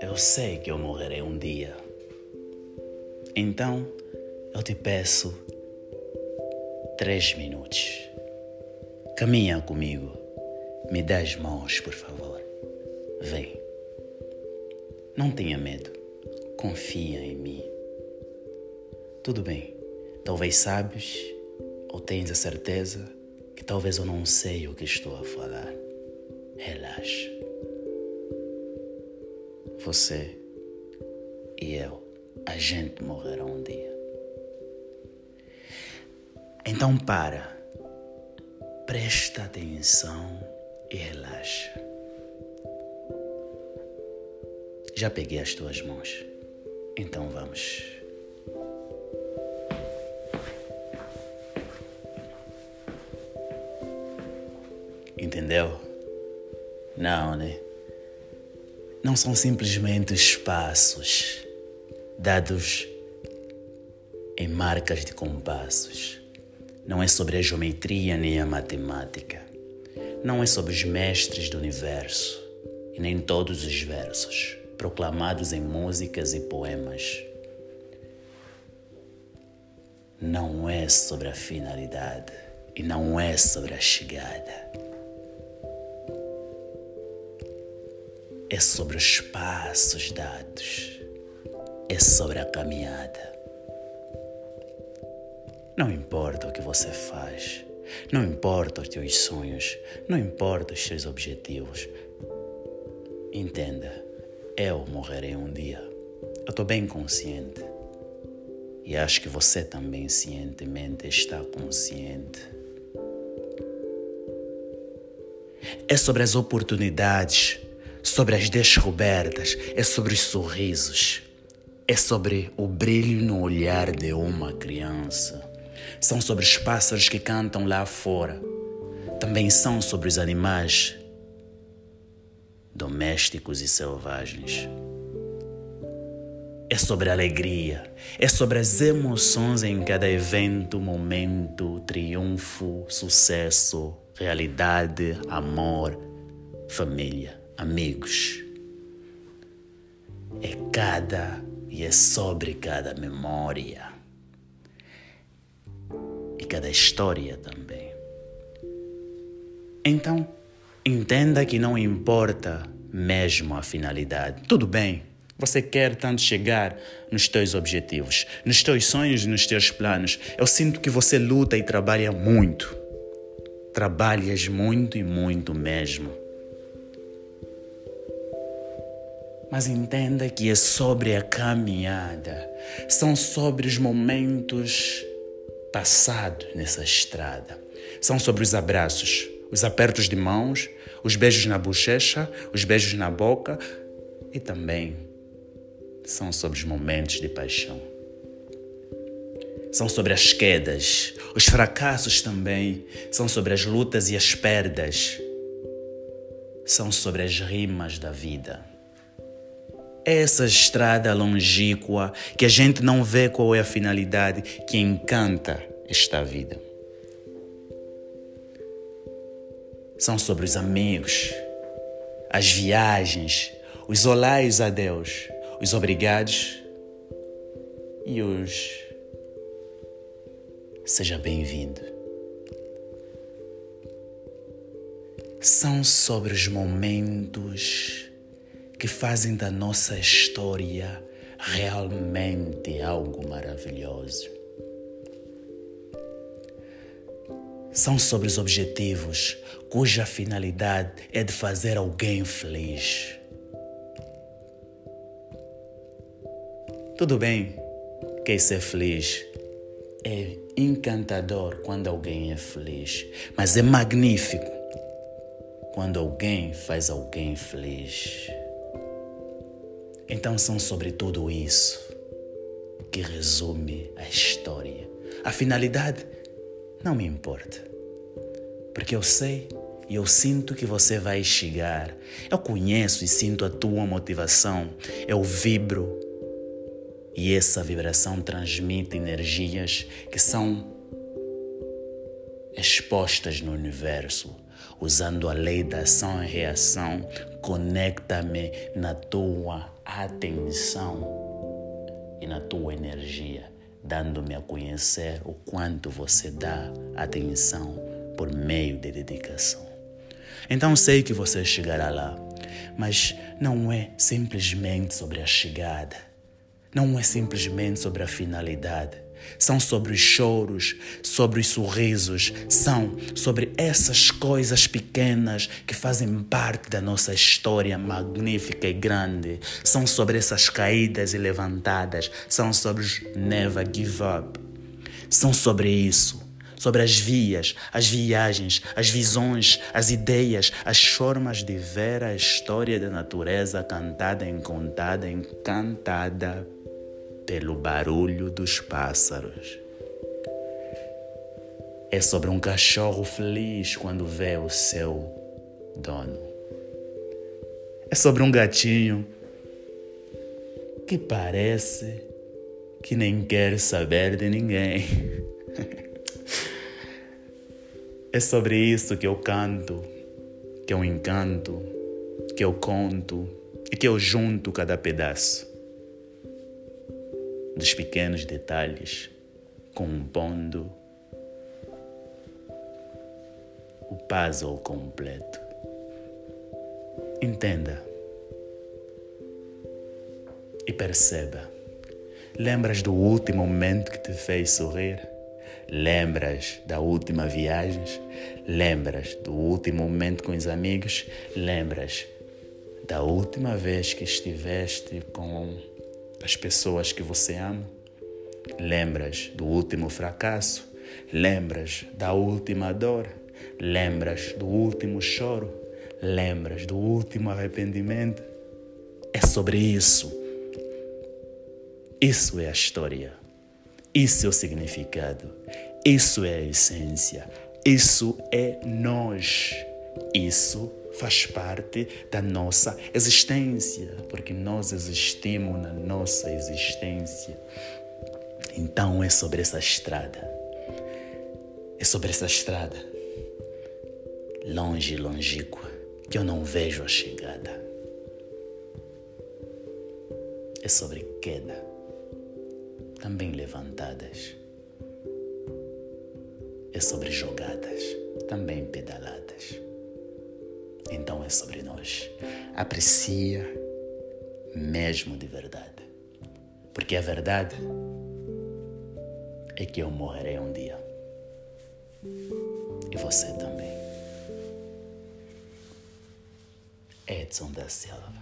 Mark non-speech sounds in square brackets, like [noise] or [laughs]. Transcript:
Eu sei que eu morrerei um dia. Então, eu te peço três minutos. Caminha comigo. Me dá as mãos, por favor. Vem. Não tenha medo. Confia em mim. Tudo bem. Talvez sabes ou tens a certeza que talvez eu não sei o que estou a falar. Relaxa. Você e eu, a gente morrerá um dia. Então para, presta atenção e relaxa. Já peguei as tuas mãos, então vamos. Entendeu? Não, né? Não são simplesmente espaços dados em marcas de compassos. Não é sobre a geometria nem a matemática. Não é sobre os mestres do universo e nem todos os versos proclamados em músicas e poemas. Não é sobre a finalidade e não é sobre a chegada. É sobre os passos dados. É sobre a caminhada. Não importa o que você faz, não importa os teus sonhos, não importa os seus objetivos. Entenda, eu morrerei um dia. Eu estou bem consciente. E acho que você também cientemente está consciente. É sobre as oportunidades, sobre as descobertas, é sobre os sorrisos, é sobre o brilho no olhar de uma criança são sobre os pássaros que cantam lá fora. Também são sobre os animais domésticos e selvagens. É sobre a alegria, é sobre as emoções em cada evento, momento, triunfo, sucesso, realidade, amor, família, amigos. É cada e é sobre cada memória da história também. Então, entenda que não importa mesmo a finalidade. Tudo bem, você quer tanto chegar nos teus objetivos, nos teus sonhos, nos teus planos. Eu sinto que você luta e trabalha muito. Trabalhas muito e muito mesmo. Mas entenda que é sobre a caminhada, são sobre os momentos passado nessa estrada. São sobre os abraços, os apertos de mãos, os beijos na bochecha, os beijos na boca e também são sobre os momentos de paixão. São sobre as quedas, os fracassos também, são sobre as lutas e as perdas. São sobre as rimas da vida essa estrada longínqua que a gente não vê qual é a finalidade que encanta esta vida. São sobre os amigos, as viagens, os olais a Deus, os obrigados e os seja bem-vindo. São sobre os momentos que fazem da nossa história realmente algo maravilhoso. São sobre os objetivos cuja finalidade é de fazer alguém feliz. Tudo bem que ser feliz é encantador quando alguém é feliz, mas é magnífico quando alguém faz alguém feliz. Então são sobre tudo isso que resume a história. A finalidade não me importa, porque eu sei e eu sinto que você vai chegar. Eu conheço e sinto a tua motivação. Eu vibro e essa vibração transmite energias que são expostas no universo. usando a lei da ação e reação, conecta-me na tua atenção e na tua energia, dando-me a conhecer o quanto você dá atenção por meio de dedicação. Então sei que você chegará lá, mas não é simplesmente sobre a chegada, não é simplesmente sobre a finalidade são sobre os choros, sobre os sorrisos, são sobre essas coisas pequenas que fazem parte da nossa história magnífica e grande, são sobre essas caídas e levantadas, são sobre os never give up. São sobre isso, sobre as vias, as viagens, as visões, as ideias, as formas de ver a história da natureza cantada, encontada, encantada pelo barulho dos pássaros. É sobre um cachorro feliz quando vê o seu dono. É sobre um gatinho que parece que nem quer saber de ninguém. [laughs] É sobre isso que eu canto, que eu encanto, que eu conto e que eu junto cada pedaço dos pequenos detalhes, compondo o puzzle completo. Entenda e perceba. Lembras do último momento que te fez sorrir? Lembras da última viagem? Lembras do último momento com os amigos? Lembras da última vez que estiveste com as pessoas que você ama? Lembras do último fracasso? Lembras da última dor? Lembras do último choro? Lembras do último arrependimento? É sobre isso. Isso é a história. Isso é o significado. Isso é a essência. Isso é nós. Isso faz parte da nossa existência, porque nós existimos na nossa existência. Então é sobre essa estrada. É sobre essa estrada, longe longínqua, que eu não vejo a chegada. É sobre queda, também levantadas. É sobre jogadas, também pedaladas é sobre nós. Aprecia mesmo de verdade. Porque a verdade é que eu morrerei um dia. E você também. Edson da Silva.